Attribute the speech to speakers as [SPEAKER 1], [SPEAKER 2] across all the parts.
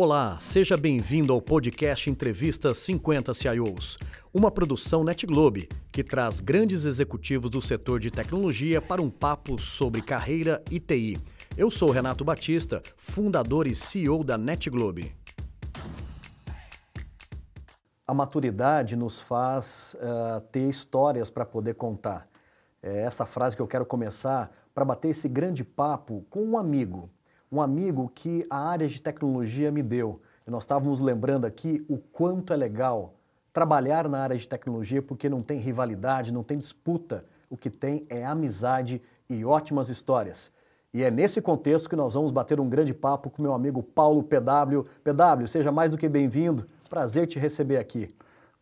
[SPEAKER 1] Olá, seja bem-vindo ao podcast Entrevista 50 CIOs, uma produção NetGlobe que traz grandes executivos do setor de tecnologia para um papo sobre carreira e TI. Eu sou Renato Batista, fundador e CEO da NetGlobe. A maturidade nos faz uh, ter histórias para poder contar. É essa frase que eu quero começar para bater esse grande papo com um amigo um amigo que a área de tecnologia me deu. E nós estávamos lembrando aqui o quanto é legal trabalhar na área de tecnologia porque não tem rivalidade, não tem disputa. O que tem é amizade e ótimas histórias. E é nesse contexto que nós vamos bater um grande papo com meu amigo Paulo PW. PW, seja mais do que bem-vindo. Prazer te receber aqui.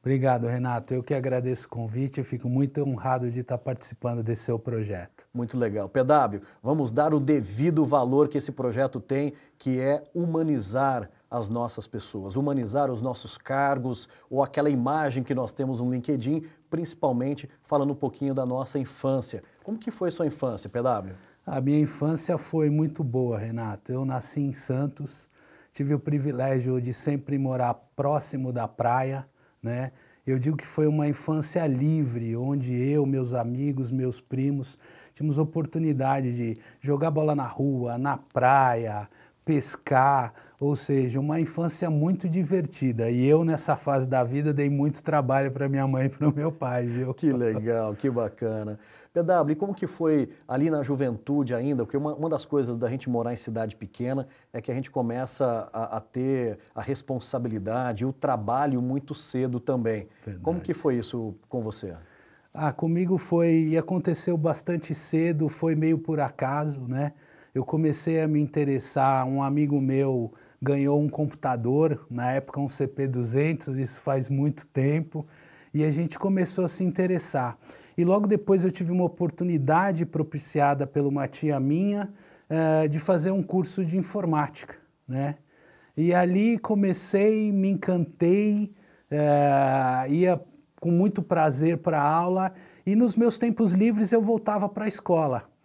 [SPEAKER 2] Obrigado, Renato. Eu que agradeço o convite e fico muito honrado de estar participando desse seu projeto.
[SPEAKER 1] Muito legal. PW, vamos dar o devido valor que esse projeto tem, que é humanizar as nossas pessoas, humanizar os nossos cargos ou aquela imagem que nós temos no LinkedIn, principalmente falando um pouquinho da nossa infância. Como que foi sua infância, PW?
[SPEAKER 2] A minha infância foi muito boa, Renato. Eu nasci em Santos, tive o privilégio de sempre morar próximo da praia, né? Eu digo que foi uma infância livre, onde eu, meus amigos, meus primos, tínhamos oportunidade de jogar bola na rua, na praia, pescar, ou seja, uma infância muito divertida. E eu, nessa fase da vida, dei muito trabalho para minha mãe e para o meu pai, viu?
[SPEAKER 1] Que legal, que bacana. PW, e como que foi ali na juventude ainda? Porque uma, uma das coisas da gente morar em cidade pequena é que a gente começa a, a ter a responsabilidade e o trabalho muito cedo também. Verdade. Como que foi isso com você?
[SPEAKER 2] Ah, comigo foi, e aconteceu bastante cedo, foi meio por acaso, né? Eu comecei a me interessar, um amigo meu ganhou um computador, na época um CP200, isso faz muito tempo, e a gente começou a se interessar. E logo depois eu tive uma oportunidade propiciada por uma tia minha uh, de fazer um curso de informática, né? E ali comecei, me encantei, uh, ia com muito prazer para a aula e nos meus tempos livres eu voltava para a escola,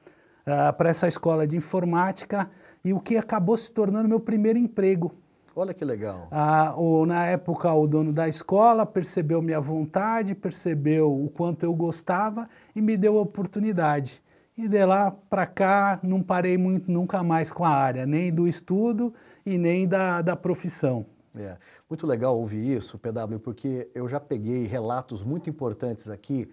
[SPEAKER 2] uh, para essa escola de informática e o que acabou se tornando meu primeiro emprego.
[SPEAKER 1] Olha que legal.
[SPEAKER 2] Ah, o, na época, o dono da escola percebeu minha vontade, percebeu o quanto eu gostava e me deu a oportunidade. E de lá para cá, não parei muito, nunca mais com a área, nem do estudo e nem da, da profissão.
[SPEAKER 1] É, muito legal ouvir isso, PW, porque eu já peguei relatos muito importantes aqui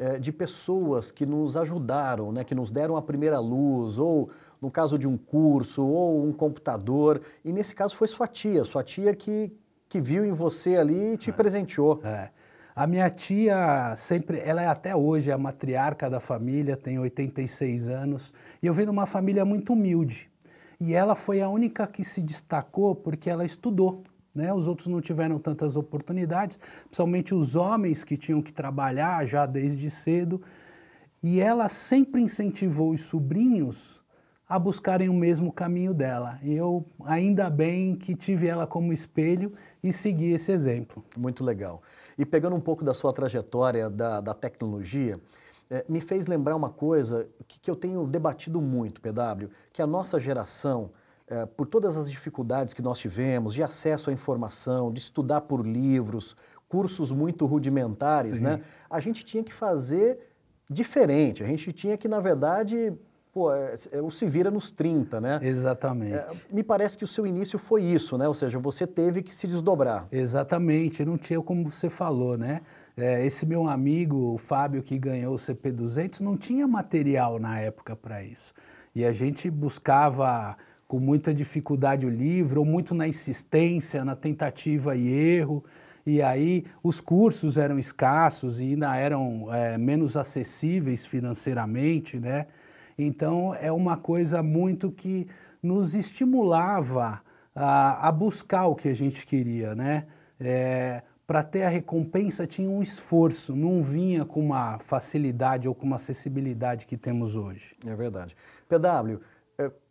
[SPEAKER 1] é, de pessoas que nos ajudaram, né, que nos deram a primeira luz, ou no caso de um curso, ou um computador, e nesse caso foi sua tia, sua tia que, que viu em você ali e te é, presenteou.
[SPEAKER 2] É. A minha tia sempre, ela é até hoje a matriarca da família, tem 86 anos, e eu venho de uma família muito humilde. E ela foi a única que se destacou porque ela estudou. Né? Os outros não tiveram tantas oportunidades, principalmente os homens que tinham que trabalhar já desde cedo. E ela sempre incentivou os sobrinhos a buscarem o mesmo caminho dela. E eu, ainda bem que tive ela como espelho e segui esse exemplo.
[SPEAKER 1] Muito legal. E pegando um pouco da sua trajetória da, da tecnologia, é, me fez lembrar uma coisa que, que eu tenho debatido muito, PW, que a nossa geração é, por todas as dificuldades que nós tivemos de acesso à informação, de estudar por livros, cursos muito rudimentares, Sim. né? A gente tinha que fazer diferente. A gente tinha que, na verdade, pô, é, é, o se vira nos 30, né?
[SPEAKER 2] Exatamente. É,
[SPEAKER 1] me parece que o seu início foi isso, né? Ou seja, você teve que se desdobrar.
[SPEAKER 2] Exatamente, não tinha como você falou, né? É, esse meu amigo, o Fábio, que ganhou o CP200, não tinha material na época para isso. E a gente buscava com muita dificuldade o livro, ou muito na insistência, na tentativa e erro. E aí os cursos eram escassos e ainda eram é, menos acessíveis financeiramente, né? Então é uma coisa muito que nos estimulava a, a buscar o que a gente queria, né? É, para ter a recompensa tinha um esforço, não vinha com uma facilidade ou com uma acessibilidade que temos hoje.
[SPEAKER 1] É verdade. PW,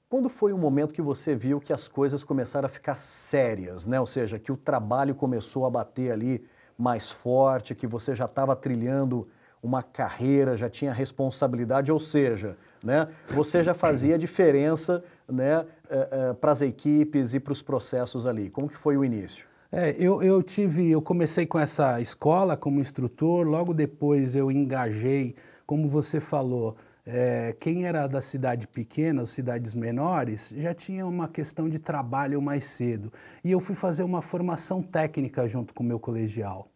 [SPEAKER 1] quando foi o momento que você viu que as coisas começaram a ficar sérias, né? Ou seja, que o trabalho começou a bater ali mais forte, que você já estava trilhando uma carreira, já tinha responsabilidade, ou seja, né? Você já fazia diferença né, uh, uh, para as equipes e para os processos ali? Como que foi o início?
[SPEAKER 2] É, eu, eu tive, eu comecei com essa escola como instrutor, logo depois eu engajei, como você falou, é, quem era da cidade pequena, as cidades menores, já tinha uma questão de trabalho mais cedo. E eu fui fazer uma formação técnica junto com o meu colegial.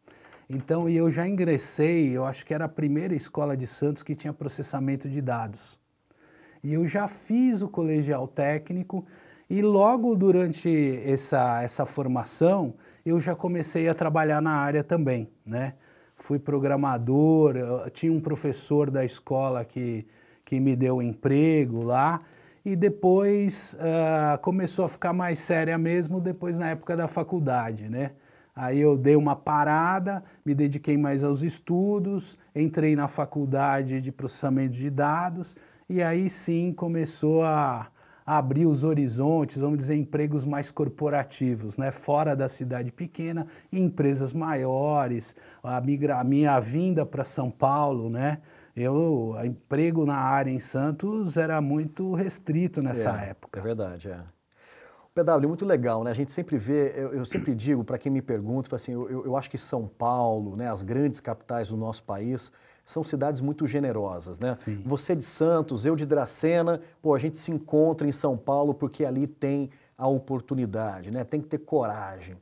[SPEAKER 2] Então, eu já ingressei, eu acho que era a primeira escola de Santos que tinha processamento de dados. E eu já fiz o colegial técnico e logo durante essa, essa formação, eu já comecei a trabalhar na área também, né? Fui programador, tinha um professor da escola que, que me deu emprego lá, e depois uh, começou a ficar mais séria mesmo depois na época da faculdade, né? Aí eu dei uma parada, me dediquei mais aos estudos, entrei na faculdade de processamento de dados e aí sim começou a, abrir os horizontes, vamos dizer, empregos mais corporativos, né? fora da cidade pequena, em empresas maiores, a, migra, a minha vinda para São Paulo, né? Eu, emprego na área em Santos era muito restrito nessa
[SPEAKER 1] é,
[SPEAKER 2] época.
[SPEAKER 1] É verdade, é. PW, muito legal, né? A gente sempre vê, eu, eu sempre digo para quem me pergunta, assim, eu, eu, acho que São Paulo, né, as grandes capitais do nosso país, são cidades muito generosas, né?
[SPEAKER 2] Sim.
[SPEAKER 1] Você de Santos, eu de Dracena, pô, a gente se encontra em São Paulo porque ali tem a oportunidade, né? Tem que ter coragem.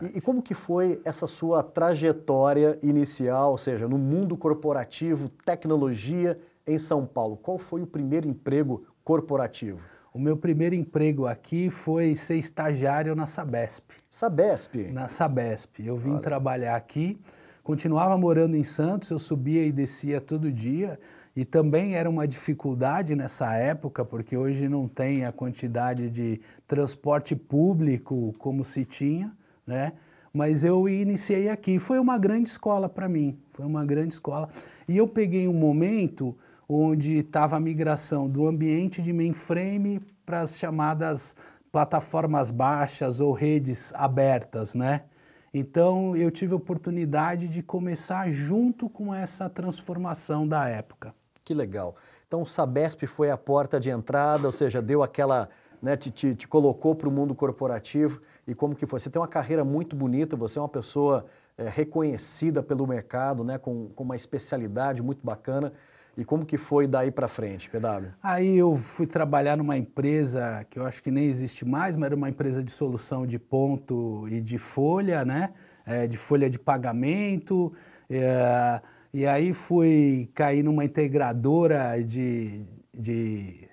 [SPEAKER 1] E, e, como que foi essa sua trajetória inicial, ou seja, no mundo corporativo, tecnologia em São Paulo? Qual foi o primeiro emprego corporativo?
[SPEAKER 2] O meu primeiro emprego aqui foi ser estagiário na Sabesp.
[SPEAKER 1] Sabesp?
[SPEAKER 2] Na Sabesp. Eu vim Olha. trabalhar aqui Continuava morando em Santos, eu subia e descia todo dia. E também era uma dificuldade nessa época, porque hoje não tem a quantidade de transporte público como se tinha, né? Mas eu iniciei aqui. Foi uma grande escola para mim, foi uma grande escola. E eu peguei um momento onde estava a migração do ambiente de mainframe para as chamadas plataformas baixas ou redes abertas, né? Então eu tive a oportunidade de começar junto com essa transformação da época.
[SPEAKER 1] Que legal. Então o Sabesp foi a porta de entrada, ou seja, deu aquela, né, te, te, te colocou para o mundo corporativo e como que foi? Você tem uma carreira muito bonita, você é uma pessoa é, reconhecida pelo mercado, né, com, com uma especialidade muito bacana. E como que foi daí para frente, PW?
[SPEAKER 2] Aí eu fui trabalhar numa empresa que eu acho que nem existe mais, mas era uma empresa de solução de ponto e de folha, né? É, de folha de pagamento. É, e aí fui cair numa integradora de, de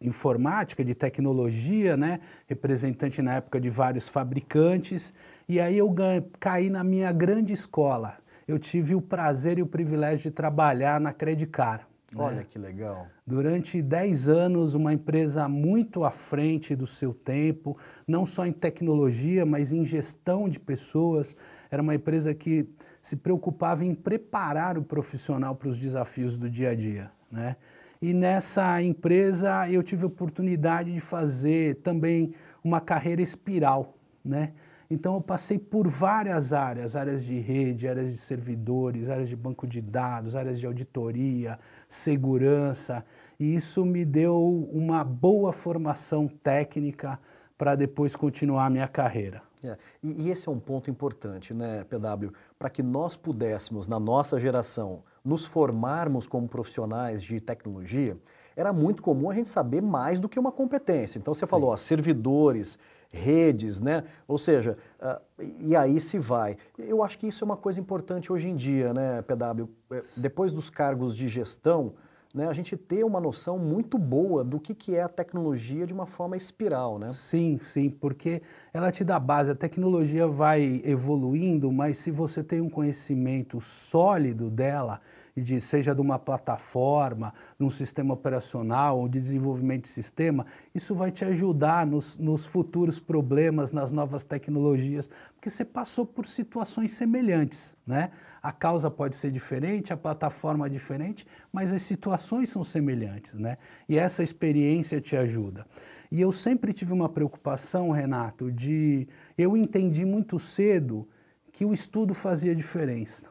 [SPEAKER 2] informática, de tecnologia, né? representante na época de vários fabricantes. E aí eu caí na minha grande escola, eu tive o prazer e o privilégio de trabalhar na Credicar.
[SPEAKER 1] Né? Olha né? que legal.
[SPEAKER 2] Durante 10 anos, uma empresa muito à frente do seu tempo, não só em tecnologia, mas em gestão de pessoas. Era uma empresa que se preocupava em preparar o profissional para os desafios do dia a dia. Né? E nessa empresa eu tive a oportunidade de fazer também uma carreira espiral. Né? Então eu passei por várias áreas, áreas de rede, áreas de servidores, áreas de banco de dados, áreas de auditoria, segurança, e isso me deu uma boa formação técnica para depois continuar a minha carreira.
[SPEAKER 1] É. E, e, esse é um ponto importante, né, PW? Para que nós pudéssemos, na nossa geração, nos formarmos como profissionais de tecnologia, era muito comum a gente saber mais do que uma competência. Então você Sim. falou, ó, servidores, redes, né? Ou seja, uh, e aí se vai. Eu acho que isso é uma coisa importante hoje em dia, né, PW? É, depois dos cargos de gestão, né, a gente ter uma noção muito boa do que, que é a tecnologia de uma forma espiral, né?
[SPEAKER 2] Sim, sim, porque ela te dá base, a tecnologia vai evoluindo, mas se você tem um conhecimento sólido dela, de, seja de uma plataforma, de um sistema operacional ou de desenvolvimento de sistema, isso vai te ajudar nos, nos futuros problemas, nas novas tecnologias, porque você passou por situações semelhantes. Né? A causa pode ser diferente, a plataforma é diferente, mas as situações são semelhantes. Né? E essa experiência te ajuda. E eu sempre tive uma preocupação, Renato, de. Eu entendi muito cedo que o estudo fazia diferença.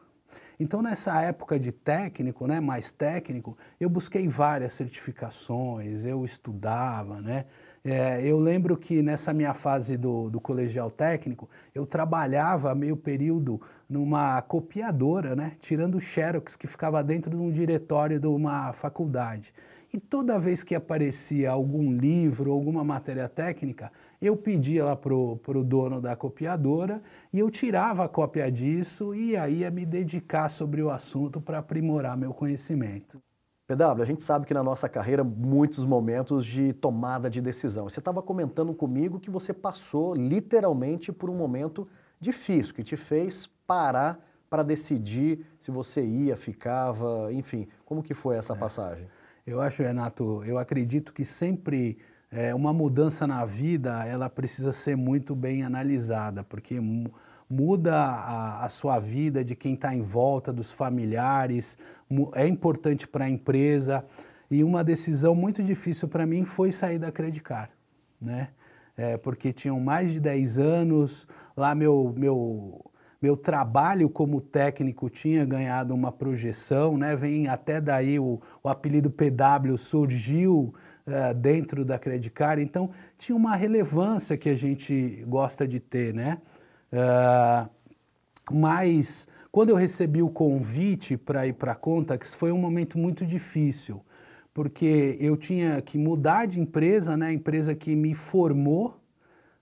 [SPEAKER 2] Então, nessa época de técnico, né, mais técnico, eu busquei várias certificações, eu estudava, né? É, eu lembro que nessa minha fase do, do colegial técnico, eu trabalhava meio período numa copiadora, né, tirando xerox que ficava dentro de um diretório de uma faculdade. E toda vez que aparecia algum livro, alguma matéria técnica, eu pedia lá para o dono da copiadora e eu tirava a cópia disso e aí ia me dedicar sobre o assunto para aprimorar meu conhecimento.
[SPEAKER 1] PW, a gente sabe que na nossa carreira muitos momentos de tomada de decisão. Você estava comentando comigo que você passou literalmente por um momento difícil, que te fez parar para decidir se você ia, ficava, enfim. Como que foi essa é. passagem?
[SPEAKER 2] Eu acho, Renato, eu acredito que sempre é, uma mudança na vida, ela precisa ser muito bem analisada, porque muda a, a sua vida, de quem está em volta, dos familiares, é importante para a empresa. E uma decisão muito difícil para mim foi sair da Credicar, né? É, porque tinham mais de 10 anos, lá meu, meu, meu trabalho como técnico tinha ganhado uma projeção, né? Vem até daí o, o apelido PW surgiu uh, dentro da Credicar, então tinha uma relevância que a gente gosta de ter, né? Uh, mas quando eu recebi o convite para ir para a Contax, foi um momento muito difícil, porque eu tinha que mudar de empresa, né? a empresa que me formou,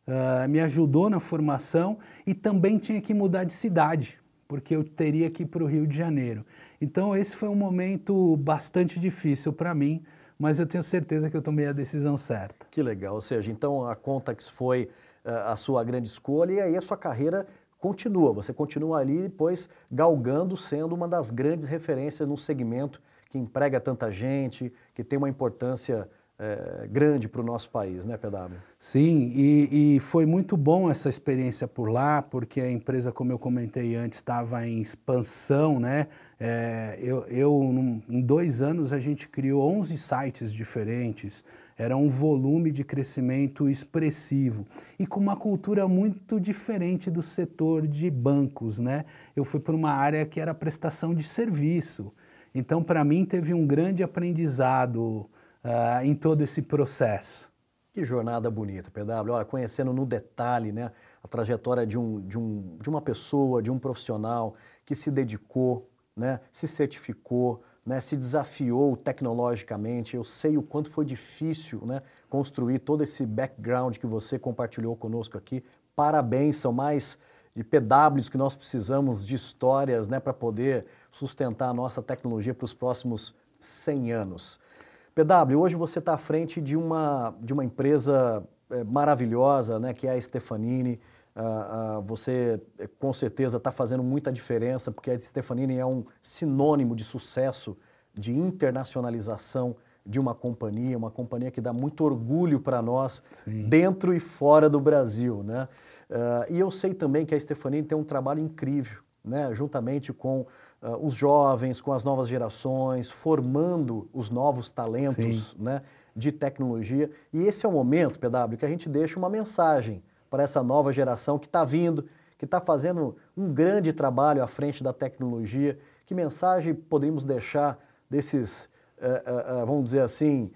[SPEAKER 2] uh, me ajudou na formação, e também tinha que mudar de cidade, porque eu teria que ir para o Rio de Janeiro. Então, esse foi um momento bastante difícil para mim, mas eu tenho certeza que eu tomei a decisão certa.
[SPEAKER 1] Que legal, ou seja, então a Contax foi a sua grande escolha e aí a sua carreira continua. Você continua ali depois galgando, sendo uma das grandes referências num segmento que emprega tanta gente, que tem uma importância é, grande para o nosso país, né, PW?
[SPEAKER 2] Sim, e, e, foi muito bom essa experiência por lá, porque a empresa, como eu comentei antes, estava em expansão, né? É, eu, eu num, em dois anos, a gente criou 11 sites diferentes, era um volume de crescimento expressivo e com uma cultura muito diferente do setor de bancos, né? Eu fui para uma área que era prestação de serviço, então para mim teve um grande aprendizado uh, em todo esse processo.
[SPEAKER 1] Que jornada bonita, PW. Olha, conhecendo no detalhe né, a trajetória de, um, de, um, de uma pessoa, de um profissional que se dedicou, né, se certificou, né, se desafiou tecnologicamente. Eu sei o quanto foi difícil né, construir todo esse background que você compartilhou conosco aqui. Parabéns, são mais de PWs que nós precisamos de histórias né, para poder sustentar a nossa tecnologia para os próximos 100 anos. PW, hoje você está à frente de uma, de uma empresa é, maravilhosa, né, que é a Stefanini. Uh, uh, você é, com certeza está fazendo muita diferença, porque a Stefanini é um sinônimo de sucesso, de internacionalização de uma companhia, uma companhia que dá muito orgulho para nós, Sim. dentro e fora do Brasil. Né? Uh, e eu sei também que a Stefanini tem um trabalho incrível, né? juntamente com uh, os jovens, com as novas gerações, formando os novos talentos né, de tecnologia. E esse é o momento, PW, que a gente deixa uma mensagem para essa nova geração que está vindo, que está fazendo um grande trabalho à frente da tecnologia. Que mensagem poderíamos deixar desses, uh, uh, vamos dizer assim,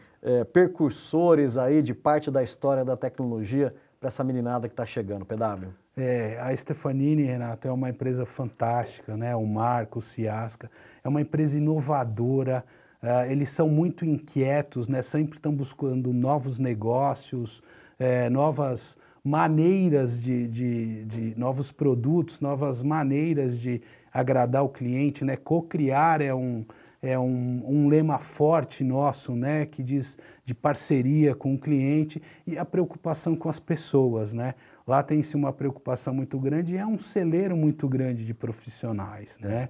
[SPEAKER 1] percursores aí de parte da história da tecnologia para essa meninada que está chegando, PW?
[SPEAKER 2] É, a Stefanini, Renato, é uma empresa fantástica, né? o Marco, o Ciasca, é uma empresa inovadora, uh, eles são muito inquietos, né? sempre estão buscando novos negócios, é, novas maneiras de, de, de, novos produtos, novas maneiras de agradar o cliente, né? Co-criar é um, é um, um, lema forte nosso, né, que diz de parceria com o cliente e a preocupação com as pessoas, né. Lá tem-se uma preocupação muito grande e é um celeiro muito grande de profissionais, né.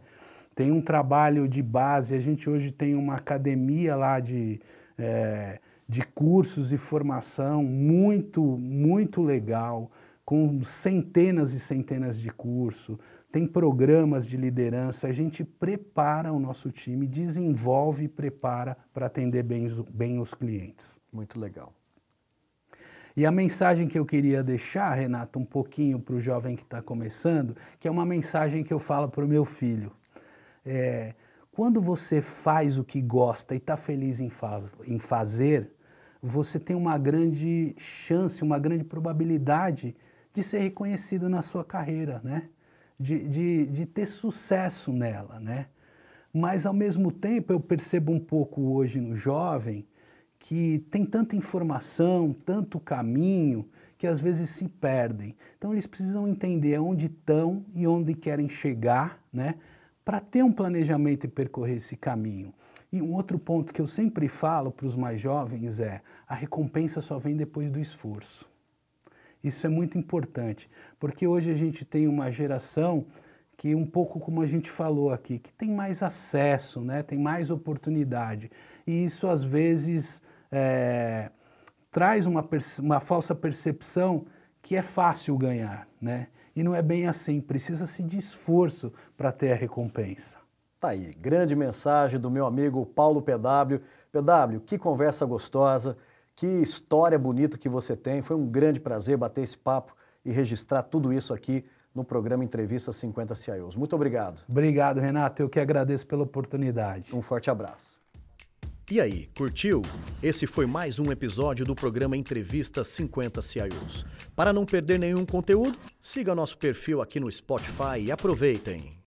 [SPEAKER 2] Tem um trabalho de base, a gente hoje tem uma academia lá de, é, de cursos e formação muito, muito legal, com centenas e centenas de cursos, tem programas de liderança, a gente prepara o nosso time, desenvolve e prepara para atender bem, bem os clientes.
[SPEAKER 1] Muito legal.
[SPEAKER 2] E a mensagem que eu queria deixar, Renato, um pouquinho para o jovem que está começando, que é uma mensagem que eu falo para o meu filho. É, quando você faz o que gosta e está feliz em, fa em fazer, você tem uma grande chance, uma grande probabilidade de ser reconhecido na sua carreira, né? De, de, de ter sucesso nela, né? Mas, ao mesmo tempo, eu percebo um pouco hoje no jovem que tem tanta informação, tanto caminho, que às vezes se perdem. Então, eles precisam entender onde estão e onde querem chegar, né? Para ter um planejamento e percorrer esse caminho. E um outro ponto que eu sempre falo para os mais jovens é: a recompensa só vem depois do esforço. Isso é muito importante, porque hoje a gente tem uma geração que, um pouco como a gente falou aqui, que tem mais acesso, né? tem mais oportunidade. E isso, às vezes, é, traz uma, uma falsa percepção que é fácil ganhar. Né? E não é bem assim, precisa-se de esforço para ter a recompensa.
[SPEAKER 1] Tá aí, grande mensagem do meu amigo Paulo PW. PW, que conversa gostosa, que história bonita que você tem. Foi um grande prazer bater esse papo e registrar tudo isso aqui no programa Entrevista 50 CIOs. Muito obrigado.
[SPEAKER 2] Obrigado, Renato. Eu que agradeço pela oportunidade.
[SPEAKER 1] Um forte abraço. E aí, curtiu? Esse foi mais um episódio do programa Entrevista 50 CIOs. Para não perder nenhum conteúdo, siga nosso perfil aqui no Spotify e aproveitem.